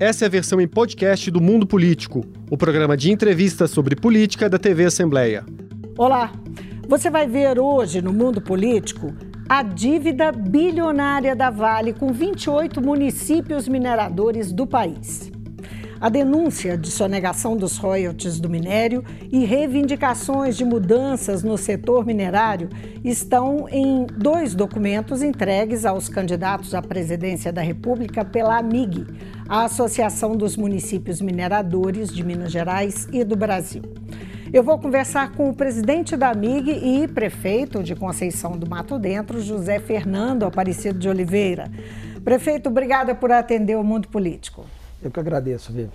Essa é a versão em podcast do Mundo Político, o programa de entrevistas sobre política da TV Assembleia. Olá! Você vai ver hoje no Mundo Político a dívida bilionária da Vale com 28 municípios mineradores do país a denúncia de sonegação dos royalties do minério e reivindicações de mudanças no setor minerário estão em dois documentos entregues aos candidatos à presidência da República pela AMIG, a Associação dos Municípios Mineradores de Minas Gerais e do Brasil. Eu vou conversar com o presidente da AMIG e prefeito de Conceição do Mato Dentro, José Fernando Aparecido de Oliveira. Prefeito, obrigada por atender o mundo político. Eu que agradeço, Vivi.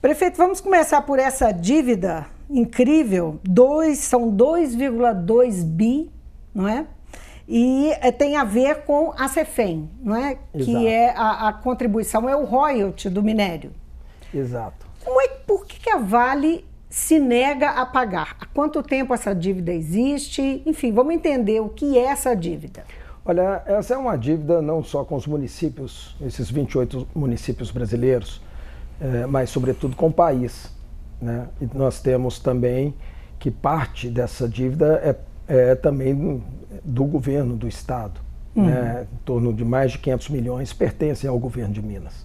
Prefeito, vamos começar por essa dívida incrível. Dois, são 2,2 bi, não é? E é, tem a ver com a CEFEM, não é? Exato. Que é a, a, contribuição, é o royalty do minério. Exato. Como é, por que, que a Vale se nega a pagar? Há quanto tempo essa dívida existe? Enfim, vamos entender o que é essa dívida. Olha, essa é uma dívida não só com os municípios, esses 28 municípios brasileiros, é, mas sobretudo com o país. Né? E nós temos também que parte dessa dívida é, é também do governo do Estado. Uhum. Né? Em torno de mais de 500 milhões pertencem ao governo de Minas.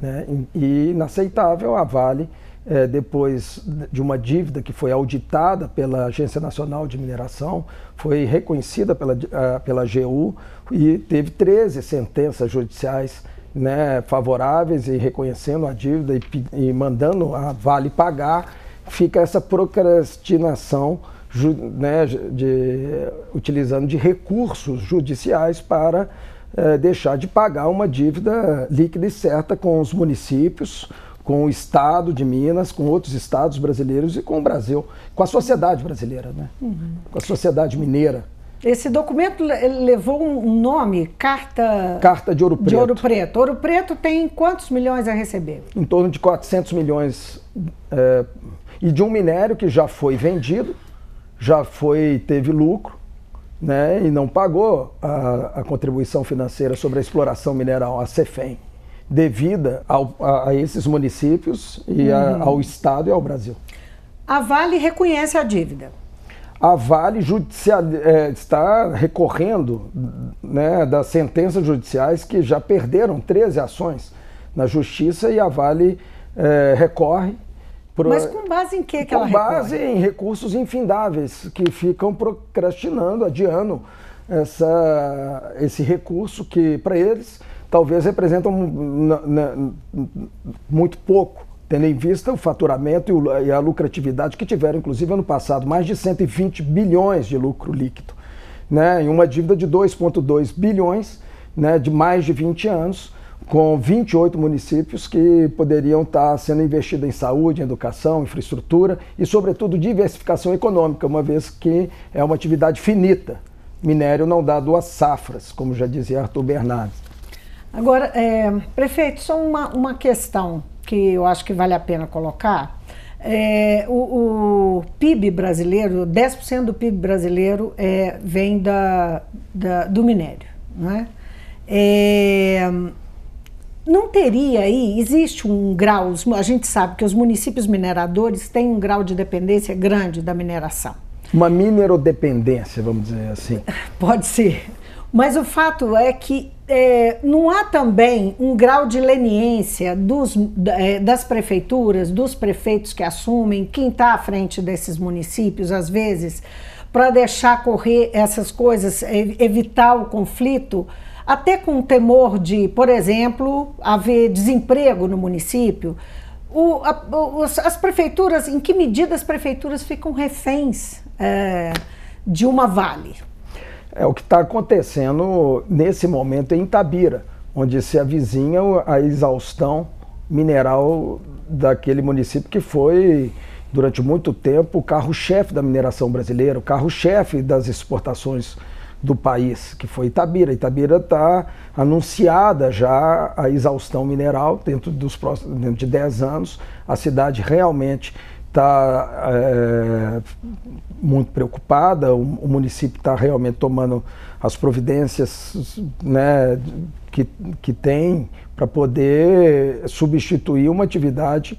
Né? E inaceitável a Vale é, depois de uma dívida que foi auditada pela Agência Nacional de Mineração, foi reconhecida pela, uh, pela AGU e teve 13 sentenças judiciais né, favoráveis e reconhecendo a dívida e, e, mandando a Vale pagar, fica essa procrastinação né, de, utilizando de recursos judiciais para uh, deixar de pagar uma dívida líquida e certa com os municípios, com o Estado de Minas, com outros estados brasileiros e com o Brasil, com a sociedade brasileira, né? Uhum. com a sociedade mineira. Esse documento levou um nome, Carta... Carta de Ouro Preto. De Ouro Preto. Ouro Preto tem quantos milhões a receber? Em torno de 400 milhões. É, e de um minério que já foi vendido, já foi teve lucro, né, e não pagou a, a contribuição financeira sobre a exploração mineral, a CEFEM devida ao, a, a, esses municípios e a, uhum. ao Estado e ao Brasil. A Vale reconhece a dívida. A Vale judicial, é, está recorrendo né, das sentenças judiciais que já perderam 13 ações na Justiça e a Vale é, recorre. Pro, Mas com base em que, que ela recorre? Com base em recursos infindáveis que ficam procrastinando, adiando essa, esse recurso que, para eles, talvez representam muito pouco, tendo em vista o faturamento e a lucratividade que tiveram, inclusive, ano passado, mais de 120 bilhões de lucro líquido, né, em uma dívida de 2,2 bilhões né, de mais de 20 anos, com 28 municípios que poderiam estar sendo investidos em saúde, educação, infraestrutura e, sobretudo, diversificação econômica, uma vez que é uma atividade finita. Minério não dá duas safras, como já dizia Arthur Bernardes. Agora, é, prefeito, só uma, uma questão que eu acho que vale a pena colocar. É, o, o, PIB brasileiro, 10% do PIB brasileiro é, vem da, da, do minério. Não, é? é? não teria aí, existe um grau, a gente sabe que os municípios mineradores têm um grau de dependência grande da mineração. Uma minerodependência, vamos dizer assim. Pode ser. Mas o fato é que é, não há também um grau de leniência dos, é, das prefeituras, dos prefeitos que assumem, quem está à frente desses municípios, às vezes, para deixar correr essas coisas, evitar o conflito, até com temor de, por exemplo, haver desemprego no município. O, a, as prefeituras, em que medida as prefeituras ficam reféns é, de uma vale? É o que está acontecendo nesse momento em Itabira, onde se avizinha a exaustão mineral daquele município que foi, durante muito tempo, o carro-chefe da mineração brasileira, o carro-chefe das exportações do país, que foi Itabira. Itabira está anunciada já a exaustão mineral dentro, dos próximos, dentro de 10 anos. A cidade realmente está é, muito preocupada, o, o município está realmente tomando as providências né, que, que tem para poder substituir uma atividade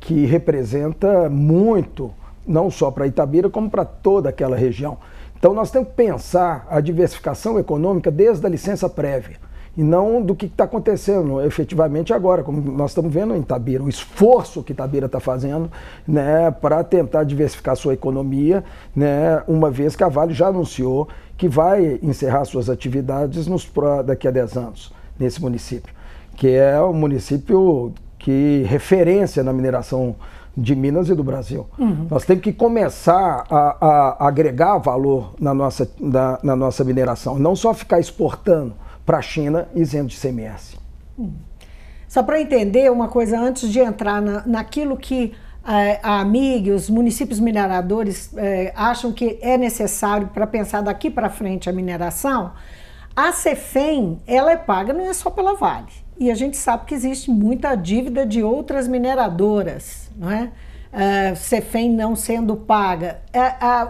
que representa muito, não só para Itabira, como para toda aquela região. Então nós temos que pensar a diversificação econômica desde a licença prévia e não do que está acontecendo efetivamente agora, como nós estamos vendo em Itabira, o esforço que Itabira está fazendo né, para tentar diversificar sua economia, né, uma vez que a Vale já anunciou que vai encerrar suas atividades nos, daqui a 10 anos nesse município, que é o município que referência na mineração de Minas e do Brasil. Uhum. Nós temos que começar a, a agregar valor na nossa, na, na nossa mineração, não só ficar exportando para a China isento de CMS. Uhum. Só para entender uma coisa antes de entrar na, naquilo que é, a AMIG, os municípios mineradores é, acham que é necessário para pensar daqui para frente a mineração, a CEFEM ela é paga não é só pela Vale. E a gente sabe que existe muita dívida de outras mineradoras, não é? Uh, CEFEM não sendo paga.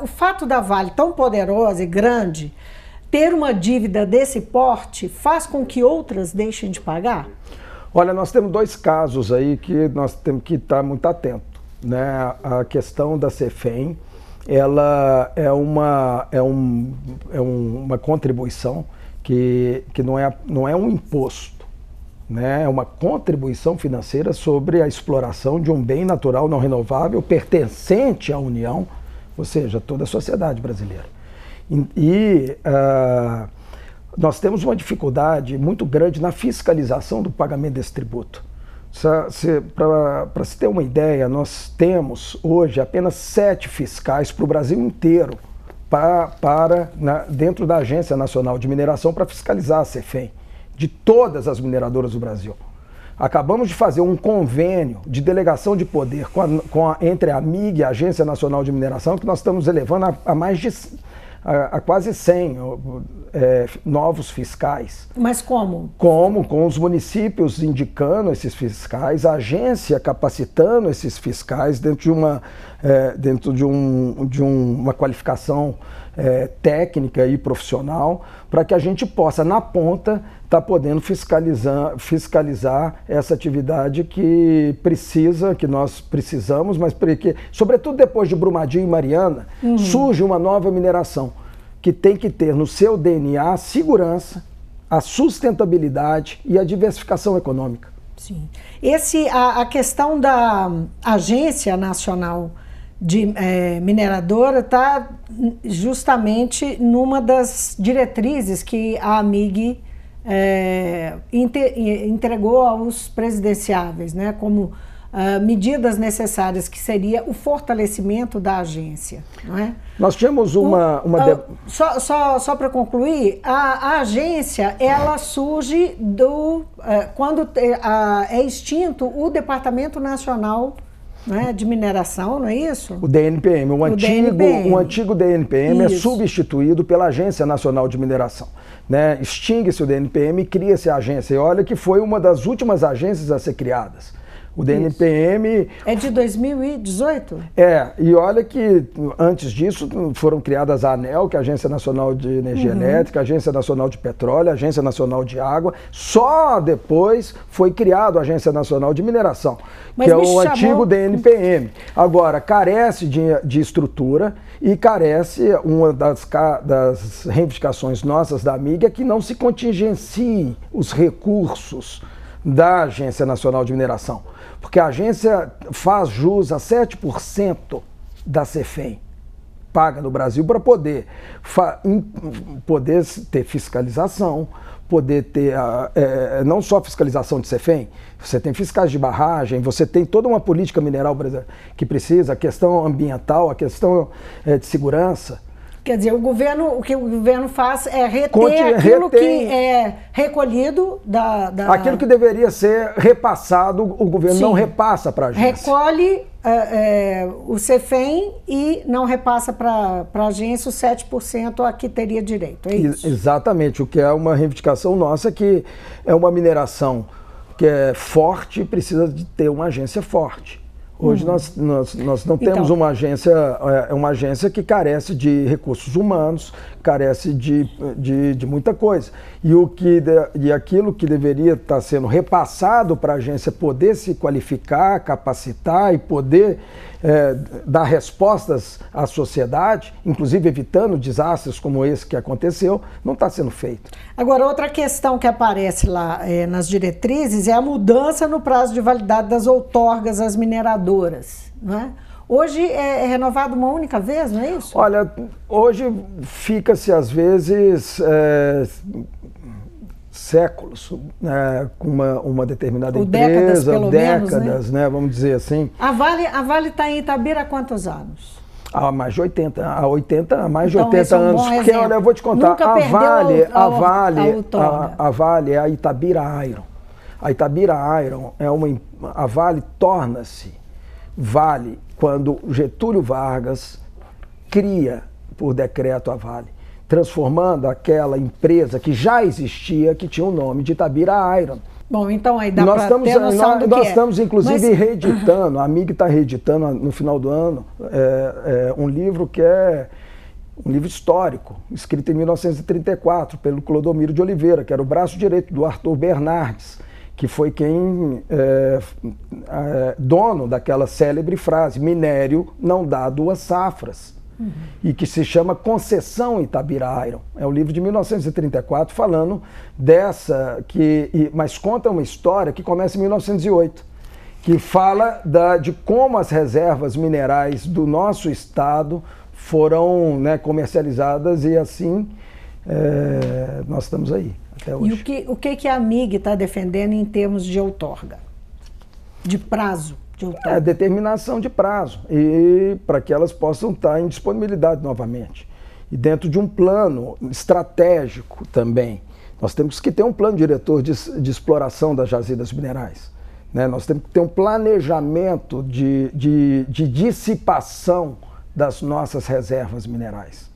O fato da Vale tão poderosa e grande ter uma dívida desse porte faz com que outras deixem de pagar? Olha, nós temos dois casos aí que nós temos que estar muito atento. Né? A questão da CEFEM, ela é uma, é um, é um, uma contribuição que, que não, é, não é um imposto né, é uma contribuição financeira sobre a exploração de um bem natural não renovável pertencente à União, ou seja, toda a sociedade brasileira. E, uh, nós temos uma dificuldade muito grande na fiscalização do pagamento desse tributo. Para se ter uma ideia, nós temos hoje apenas sete fiscais para o Brasil inteiro para, para na, dentro da Agência Nacional de Mineração para fiscalizar a CEFEM de todas as mineradoras do Brasil. Acabamos de fazer um convênio de delegação de poder com a, com a, entre a MIG e a Agência Nacional de Mineração, que nós estamos elevando a, a mais de a, a quase 100 é, novos fiscais. Mas como? Como? Com os municípios indicando esses fiscais, a agência capacitando esses fiscais dentro de uma, é, dentro de, um, de um, uma qualificação é, técnica e profissional, para que a gente possa, na ponta, estar tá podendo fiscalizar, fiscalizar essa atividade que precisa, que nós precisamos, mas porque, sobretudo depois de Brumadinho e Mariana, uhum. surge uma nova mineração que tem que ter no seu DNA a segurança, a sustentabilidade e a diversificação econômica. Sim. Esse, a, a questão da Agência Nacional de é, mineradora está justamente numa das diretrizes que a AMIG é, entregou aos presidenciáveis, né, como uh, medidas necessárias, que seria o fortalecimento da agência. Não é? Nós tínhamos uma... uma uh, só só, só para concluir, a, a, agência ela surge do, uh, quando é extinto o Departamento Nacional né, de mineração, não é isso? O DNPM. O, o antigo, DNPM. O antigo DNPM é isso. é substituído pela Agência Nacional de Mineração. Né? Extingue-se o DNPM e cria-se a agência. E olha que foi uma das últimas agências a ser criadas. O DNPM. Isso. É de 2018? É, e olha que antes disso foram criadas a ANEL, que é a Agência Nacional de Energia uhum. Elétrica, a Agência Nacional de Petróleo, a Agência Nacional de Água. Só depois foi criado a Agência Nacional de Mineração, Mas que é o chamou... antigo DNPM. Agora, carece de, de estrutura e carece, uma das, das reivindicações nossas da amiga, é que não se contingenciem os recursos da Agência Nacional de Mineração porque a agência faz jus a 7% da CEFEM paga no Brasil para poder, poder ter fiscalização, poder ter é, não só fiscalização de CEFEM, você tem fiscais de barragem, você tem toda uma política mineral que precisa, a questão ambiental, a questão é, de segurança. Quer dizer, o governo, o que o governo faz é reter Conte, aquilo retém, que é recolhido da, da, Aquilo que deveria ser repassado, o governo Sim. não repassa para a agência. Recolhe é, é, o CEFEM e não repassa para a agência os 7% a que teria direito. É isso? Exatamente, o que é uma reivindicação nossa, que é uma mineração que é forte e precisa de ter uma agência forte. Hoje uhum. nós, nós, nós não então, temos uma agência, é uma agência que carece de recursos humanos, carece de, de, de muita coisa. E, o que, e aquilo que deveria estar sendo repassado para a agência poder se qualificar, capacitar e poder é, dar respostas à sociedade, inclusive evitando desastres como esse que aconteceu, não está sendo feito. Agora, outra questão que aparece lá é, nas diretrizes é a mudança no prazo de validade das outorgas às mineradoras. Não é? Hoje é, é renovado uma única vez, não é isso? Olha, hoje fica-se às vezes é, séculos né, com uma, uma determinada Ou empresa, décadas, décadas menos, né? né? vamos dizer assim. A Vale está Vale tá em Itabira há quantos anos? Há mais de 80, há 80, há mais então, de 80 é um anos. Porque, olha, eu vou te contar, a Vale, a, a, Vale, a, a, Vale é a Itabira Iron. A Itabira Iron é uma a Vale torna-se Vale quando Getúlio Vargas cria por decreto a Vale transformando aquela empresa que já existia, que tinha o nome de Itabira Iron. Bom, então aí dá para ter noção nós, do nós que é. estamos, inclusive, Mas... reeditando, a MIG está reeditando no final do ano é, é, um livro que é um livro histórico, escrito em 1934 pelo Clodomiro de Oliveira, que era o braço direito do Arthur Bernardes, que foi quem é, é, dono daquela célebre frase: minério não dá duas safras uhum. e que se chama Concessão Itabira Iron. É um livro de 1934 falando dessa, que, mas conta uma história que começa em 1908, que fala da, de como as reservas minerais do nosso estado foram né, comercializadas e assim é, nós estamos aí até hoje. E o que, o que, que a MIG está defendendo em termos de outorga? De prazo? É, determinação de prazo e para que elas possam estar em disponibilidade novamente. E dentro de um plano estratégico também. Nós temos que ter um plano diretor de, de exploração das jazidas minerais. Né? Nós temos que ter um planejamento de, de, de dissipação das nossas reservas minerais.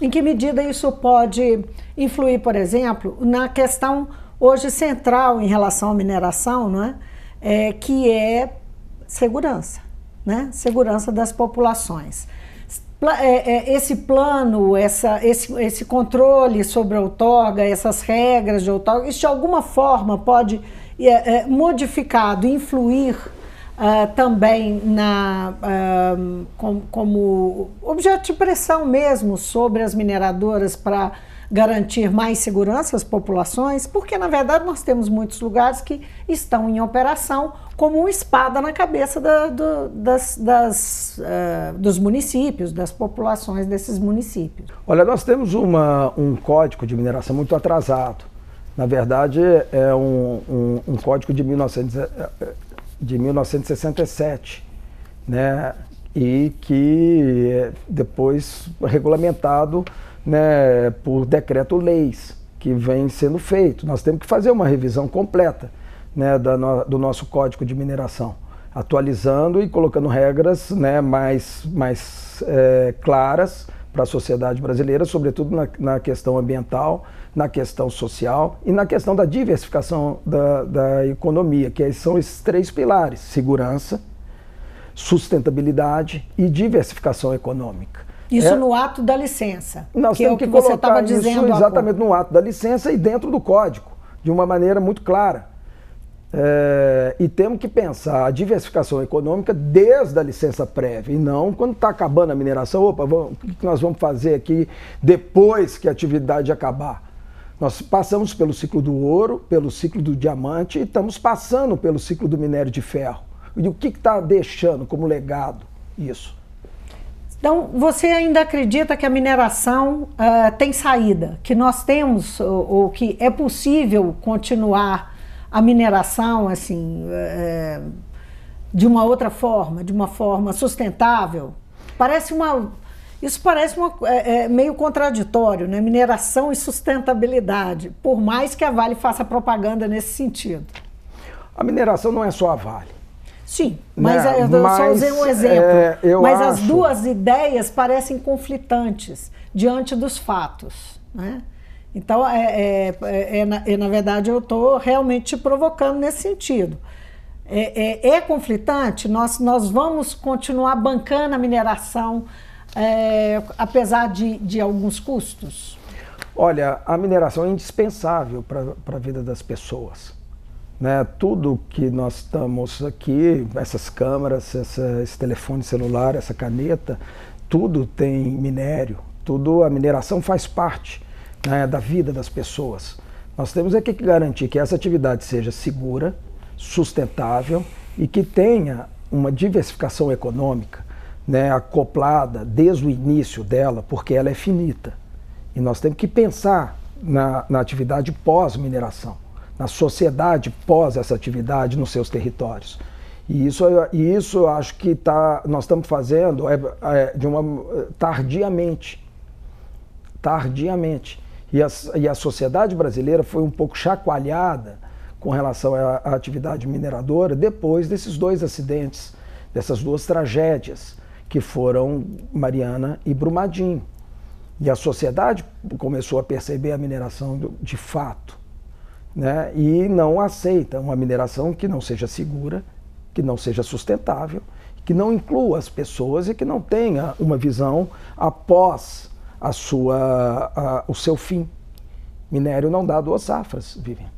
Em que medida isso pode influir, por exemplo, na questão hoje central em relação à mineração, não é? é que é segurança, né? Segurança das populações. É, é, esse plano, essa, esse, esse controle sobre a outorga, essas regras de outorga, isso de alguma forma pode é, é, modificado, influir uh, também na, uh, com, como objeto de pressão mesmo sobre as mineradoras para garantir mais segurança às populações, porque na verdade nós temos muitos lugares que estão em operação como uma espada na cabeça da, do, das, das, uh, dos municípios, das populações desses municípios. Olha, nós temos uma, um código de mineração muito atrasado. Na verdade, é um, um, um código de, 1900, eh, de 1967, né? e que depois regulamentado né, por decreto-leis que vem sendo feito. Nós temos que fazer uma revisão completa né, no, do nosso código de mineração, atualizando e colocando regras né, mais, mais é, claras para a sociedade brasileira, sobretudo na, na, questão ambiental, na questão social e na questão da diversificação da, da economia, que são esses três pilares: segurança, sustentabilidade e diversificação econômica. Isso é, no ato da licença. Nós que temos é que, que colocar isso exatamente no ato da licença e dentro do código, de uma maneira muito clara. É, e temos que pensar a diversificação econômica desde a licença prévia e não quando está acabando a mineração. Opa, vamos, o que nós vamos fazer aqui depois que a atividade acabar? Nós passamos pelo ciclo do ouro, pelo ciclo do diamante e estamos passando pelo ciclo do minério de ferro. E o que está deixando como legado isso? Então, você ainda acredita que a mineração uh, tem saída, que nós temos, ou, ou, que é possível continuar a mineração assim, uh, de uma outra forma, de uma forma sustentável? Parece uma. Isso parece uma, é, é meio contraditório, né? Mineração e sustentabilidade, por mais que a Vale faça propaganda nesse sentido. A mineração não é só a Vale. Sim, mas né? eu mas, só usei um exemplo. É, mas acho... as duas ideias parecem conflitantes diante dos fatos. Né? Então, é, é, é, é na, é, na, verdade, eu estou realmente te provocando nesse sentido. é, é, é conflitante? Nós, nós vamos continuar bancando a mineração, é, apesar de, de alguns custos? Olha, a mineração é indispensável para a vida das pessoas. Né? Tudo que nós estamos aqui, essas câmeras, essa, esse telefone celular, essa caneta, tudo tem minério, tudo a mineração faz parte né, da vida das pessoas. Nós temos aqui que garantir que essa atividade seja segura, sustentável e que tenha uma diversificação econômica né, acoplada desde o início dela, porque ela é finita. E nós temos que pensar na, na atividade pós-mineração, na sociedade pós essa atividade nos seus territórios. E isso, e isso acho que tá, nós estamos fazendo é, é, de uma tardiamente. Tardiamente. E a, e a sociedade brasileira foi um pouco chacoalhada com relação à atividade mineradora depois desses dois acidentes, dessas duas tragédias, que foram Mariana e Brumadinho. E a sociedade começou a perceber a mineração de fato. Né? E não aceita uma mineração que não seja segura, que não seja sustentável, que não inclua as pessoas e que não tenha uma visão após a sua, a, o seu fim. Minério não dá duas safras, Vivian.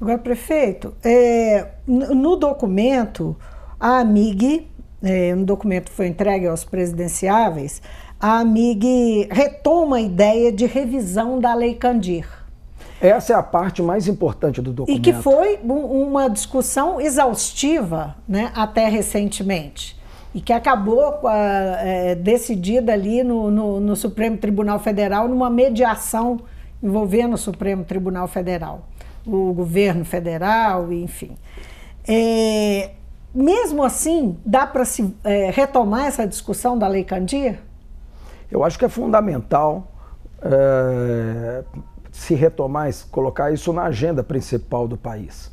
Agora, prefeito, é, no documento, a AMIG, é, um documento que foi entregue aos presidenciáveis, a AMIG retoma a ideia de revisão da Lei Candir. Essa é a parte mais importante do documento. E que foi uma discussão exaustiva né, até recentemente. E que acabou é, decidida ali no, no, no Supremo Tribunal Federal, numa mediação envolvendo o Supremo Tribunal Federal, o governo federal, enfim. É, mesmo assim, dá para se é, retomar essa discussão da Lei Candir? Eu acho que é fundamental é, se retomar, colocar isso na agenda principal do país.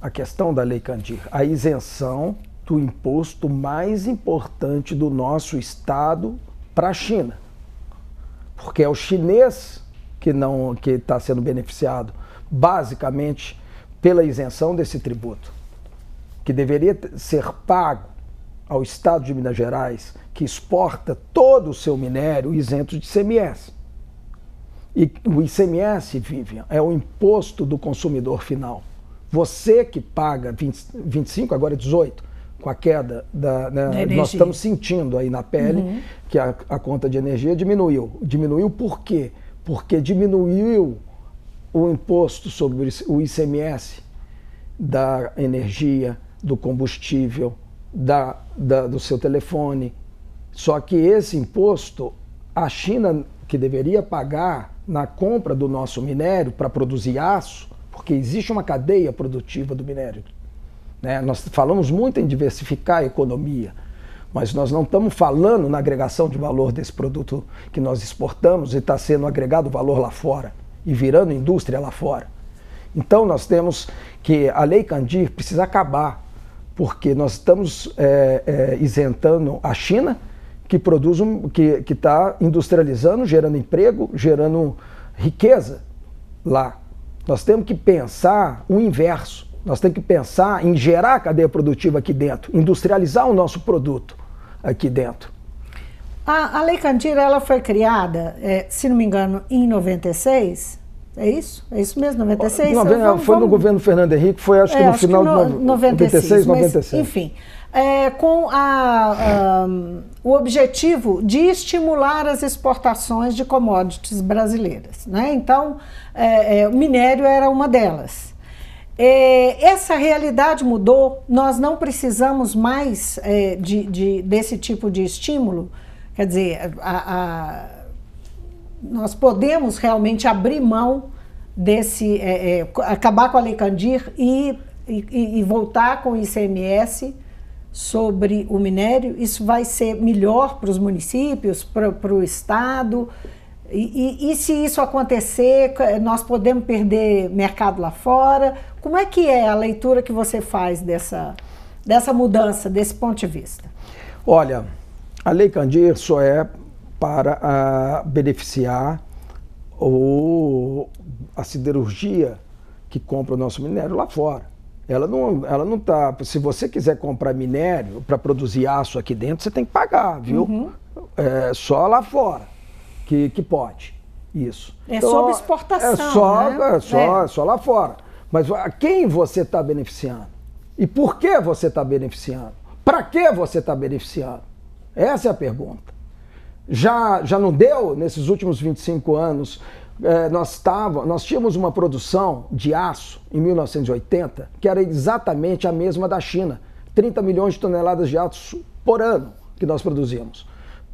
A questão da Lei Candir, a isenção do imposto mais importante do nosso Estado para a China. Porque é o chinês que não que está sendo beneficiado basicamente pela isenção desse tributo, que deveria ser pago ao Estado de Minas Gerais, que exporta todo o seu minério isento de ICMS. E o ICMS, Vivian, é o imposto do consumidor final. Você que paga 20, 25, agora 18, com a queda da. Né, nós estamos sentindo aí na pele uhum. que a, a conta de energia diminuiu. Diminuiu por quê? Porque diminuiu o imposto sobre o ICMS da energia, do combustível, da, da, do seu telefone. Só que esse imposto, a China, que deveria pagar na compra do nosso minério para produzir aço, porque existe uma cadeia produtiva do minério. Né? Nós falamos muito em diversificar a economia, mas nós não estamos falando na agregação de valor desse produto que nós exportamos e está sendo agregado valor lá fora e virando indústria lá fora. Então nós temos que a lei Candir precisa acabar porque nós estamos é, é, isentando a China, que produz um, que está industrializando, gerando emprego, gerando riqueza lá. Nós temos que pensar o inverso. Nós temos que pensar em gerar a cadeia produtiva aqui dentro, industrializar o nosso produto aqui dentro. A, a Lei Candira ela foi criada, é, se não me engano, em 96 é isso? É isso mesmo, 96? Não, vamos, foi no governo Fernando Henrique, foi acho é, que no final de no, 96, 96, 97. Enfim, é, com a, um, o objetivo de estimular as exportações de commodities brasileiras. Né? Então, é, é, o minério era uma delas. É, essa realidade mudou, nós não precisamos mais é, de, de, desse tipo de estímulo. Quer dizer, a, a nós podemos realmente abrir mão desse, é, é, acabar com a Lei Candir e, e, e, voltar com o ICMS sobre o minério, isso vai ser melhor para os municípios, para o Estado. E, e, se isso acontecer, nós podemos perder mercado lá fora. Como é que é a leitura que você faz dessa, dessa mudança, desse ponto de vista? Olha, a Lei Candir só é para a, beneficiar o, a siderurgia que compra o nosso minério lá fora. Ela não, ela não tá. Se você quiser comprar minério para produzir aço aqui dentro, você tem que pagar, viu? Uhum. É só lá fora que, que pode. Isso. É então, sobre exportação. É só, né? é só, é. só lá fora. Mas a quem você está beneficiando? E por que você está beneficiando? Para que você está beneficiando? Essa é a pergunta. Já, já não deu nesses últimos 25 anos é, nós, tava, nós tínhamos uma produção de aço em 1980 que era exatamente a mesma da China. 30 milhões de toneladas de aço por ano que nós produzíamos.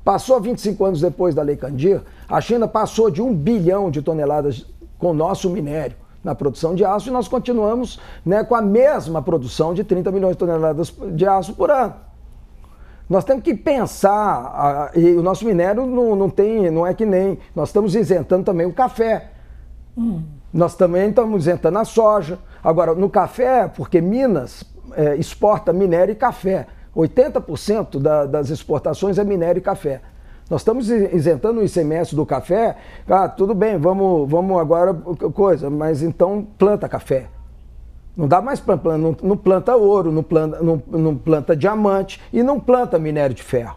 Passou 25 anos depois da Lei Candir, a China passou de um bilhão de toneladas com nosso minério na produção de aço e nós continuamos né, com a mesma produção de 30 milhões de toneladas de aço por ano. Nós temos que pensar, e o nosso minério não, não tem, não é que nem. Nós estamos isentando também o café. Hum. Nós também estamos isentando a soja. Agora, no café, porque Minas é, exporta minério e café. 80% da, das exportações é minério e café. Nós estamos isentando o ICMS do café. Ah, tudo bem, vamos, vamos agora coisa, mas então planta café. Não dá mais para não, não, planta ouro, não planta, não, não planta diamante e não planta minério de ferro.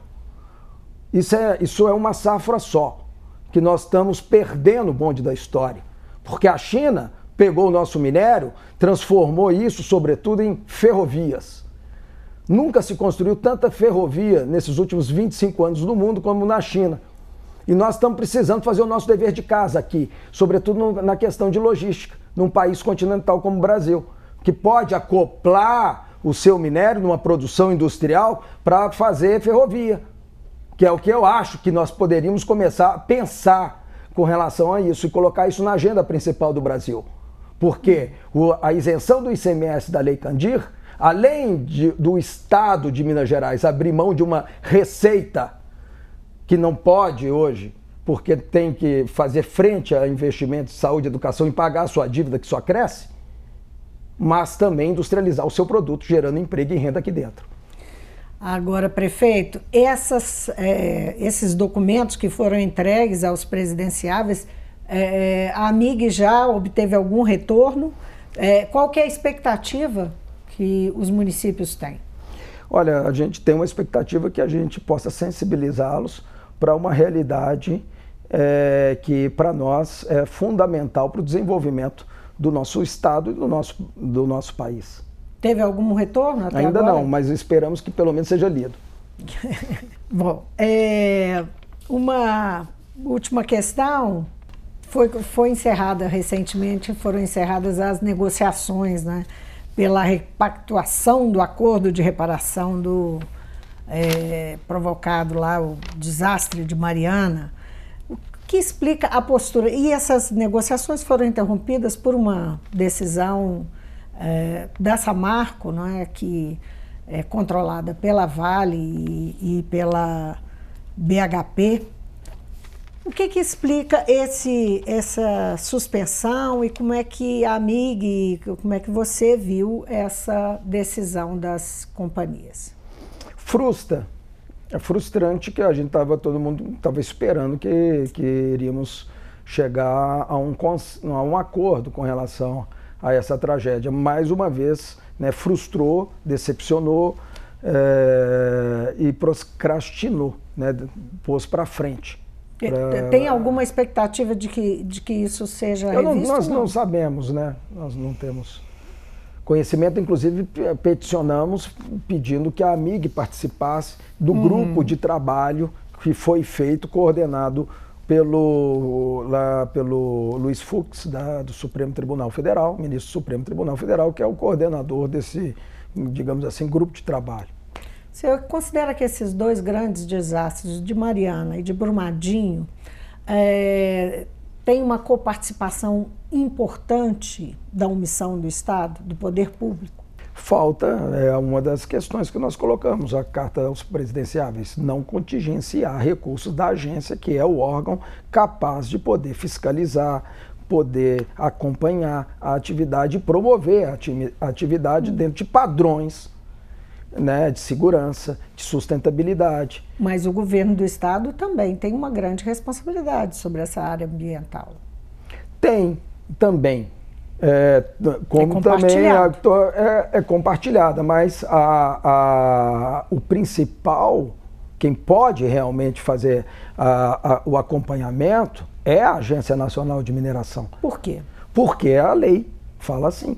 Isso é, isso é uma safra só, que nós estamos perdendo o bonde da história. Porque a China pegou o nosso minério, transformou isso, sobretudo, em ferrovias. Nunca se construiu tanta ferrovia nesses últimos 25 anos no mundo como na China. E nós estamos precisando fazer o nosso dever de casa aqui, sobretudo na questão de logística, num país continental como o Brasil que pode acoplar o seu minério numa produção industrial para fazer ferrovia, que é o que eu acho que nós poderíamos começar a pensar com relação a isso e colocar isso na agenda principal do Brasil. Porque a isenção do ICMS da Lei Candir, além de, do Estado de Minas Gerais abrir mão de uma receita que não pode hoje, porque tem que fazer frente a investimentos de saúde e educação e pagar a sua dívida que só cresce, mas também industrializar o seu produto, gerando emprego e renda aqui dentro. Agora, prefeito, essas, é, esses documentos que foram entregues aos presidenciáveis, é, a AMIG já obteve algum retorno? É, qual que é a expectativa que os municípios têm? Olha, a gente tem uma expectativa que a gente possa sensibilizá-los para uma realidade é, que, para nós, é fundamental para o desenvolvimento do nosso estado e do nosso, do nosso país. Teve algum retorno até Ainda agora? não, mas esperamos que pelo menos seja lido. Bom, é, uma última questão. Foi, foi encerrada recentemente, foram encerradas as negociações né, pela repactuação do acordo de reparação do é, provocado lá, o desastre de Mariana que explica a postura. E essas negociações foram interrompidas por uma decisão é, da Samarco, não é, que é controlada pela Vale e, e pela BHP. O que, que explica esse, essa suspensão e como é que a MIG, como é que você viu essa decisão das companhias? Frustra, é frustrante que a gente estava todo mundo estava esperando que, que iríamos chegar a um, a um acordo com relação a essa tragédia. Mais uma vez, né, frustrou, decepcionou é, e procrastinou, né, pôs para frente. Pra... Tem alguma expectativa de que, de que isso seja revisto? Não, nós não? não sabemos, né? Nós não temos conhecimento, inclusive peticionamos pedindo que a AMIG participasse do uhum. grupo de trabalho que foi feito, coordenado pelo, lá, pelo Luiz Fux, da, do Supremo Tribunal Federal, ministro do Supremo Tribunal Federal, que é o coordenador desse, digamos assim, grupo de trabalho. Você considera que esses dois grandes desastres, de Mariana e de Brumadinho, é, tem uma coparticipação importante da omissão do Estado, do poder público? Falta, é uma das questões que nós colocamos, a Carta aos Presidenciáveis, não contingenciar recursos da agência, que é o órgão capaz de poder fiscalizar, poder acompanhar a atividade e promover a atividade dentro de padrões né, de segurança, de sustentabilidade. Mas o governo do estado também tem uma grande responsabilidade sobre essa área ambiental. Tem, também. É, como é também é, é, compartilhada, mas a, a, o principal, quem pode realmente fazer a, o acompanhamento é a Agência Nacional de Mineração. Por quê? Porque a lei fala assim.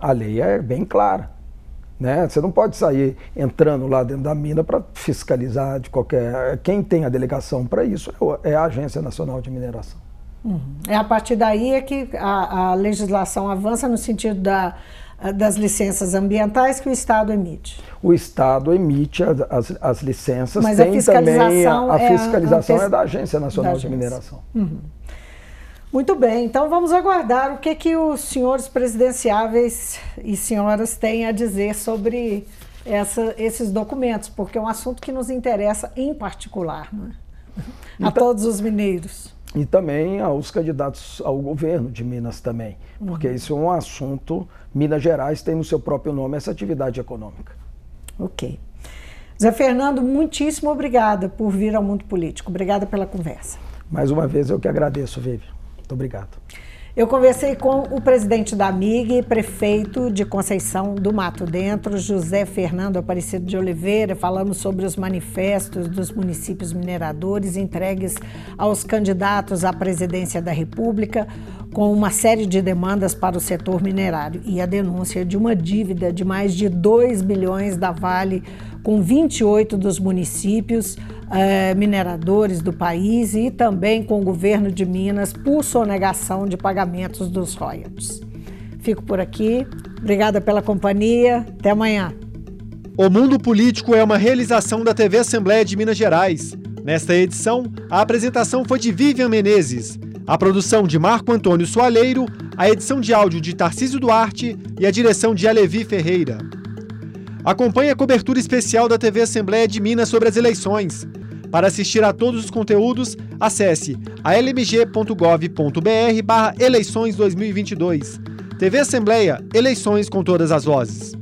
A lei é bem clara. Né? Você não pode sair entrando lá dentro da mina para fiscalizar de qualquer. Quem tem a delegação para isso é, é a Agência Nacional de Mineração. Uhum. É a partir daí é que a, a legislação avança no sentido da, das licenças ambientais que o Estado emite. O Estado emite as, as licenças, Mas tem a fiscalização também a, a fiscalização é, a, é da Agência Nacional da agência. de Mineração. Uhum. Muito bem, então vamos aguardar o que, que os senhores presidenciáveis e senhoras têm a dizer sobre essa, esses documentos, porque é um assunto que nos interessa em particular, né? a então, todos os mineiros. E também aos candidatos ao governo de Minas também, porque uhum. isso é um assunto, Minas Gerais tem no seu próprio nome essa atividade econômica. Ok. Zé Fernando, muitíssimo obrigada por vir ao Mundo Político. Obrigada pela conversa. Mais uma vez eu que agradeço, Vivi. Muito obrigado. Eu conversei com o presidente da MIG, prefeito de Conceição do Mato Dentro, José Fernando Aparecido de Oliveira. Falamos sobre os manifestos dos municípios mineradores entregues aos candidatos à presidência da República, com uma série de demandas para o setor minerário e a denúncia de uma dívida de mais de 2 bilhões da Vale com 28 dos municípios eh, mineradores do país e também com o governo de Minas por sonegação de pagamentos dos royalties. Fico por aqui. Obrigada pela companhia. Até amanhã. O Mundo Político é uma realização da TV Assembleia de Minas Gerais. Nesta edição, a apresentação foi de Vivian Menezes, a produção de Marco Antônio Soaleiro, a edição de áudio de Tarcísio Duarte e a direção de Alevi Ferreira. Acompanhe a cobertura especial da TV Assembleia de Minas sobre as eleições. Para assistir a todos os conteúdos, acesse almg.gov.br barra eleições 2022. TV Assembleia, eleições com todas as vozes.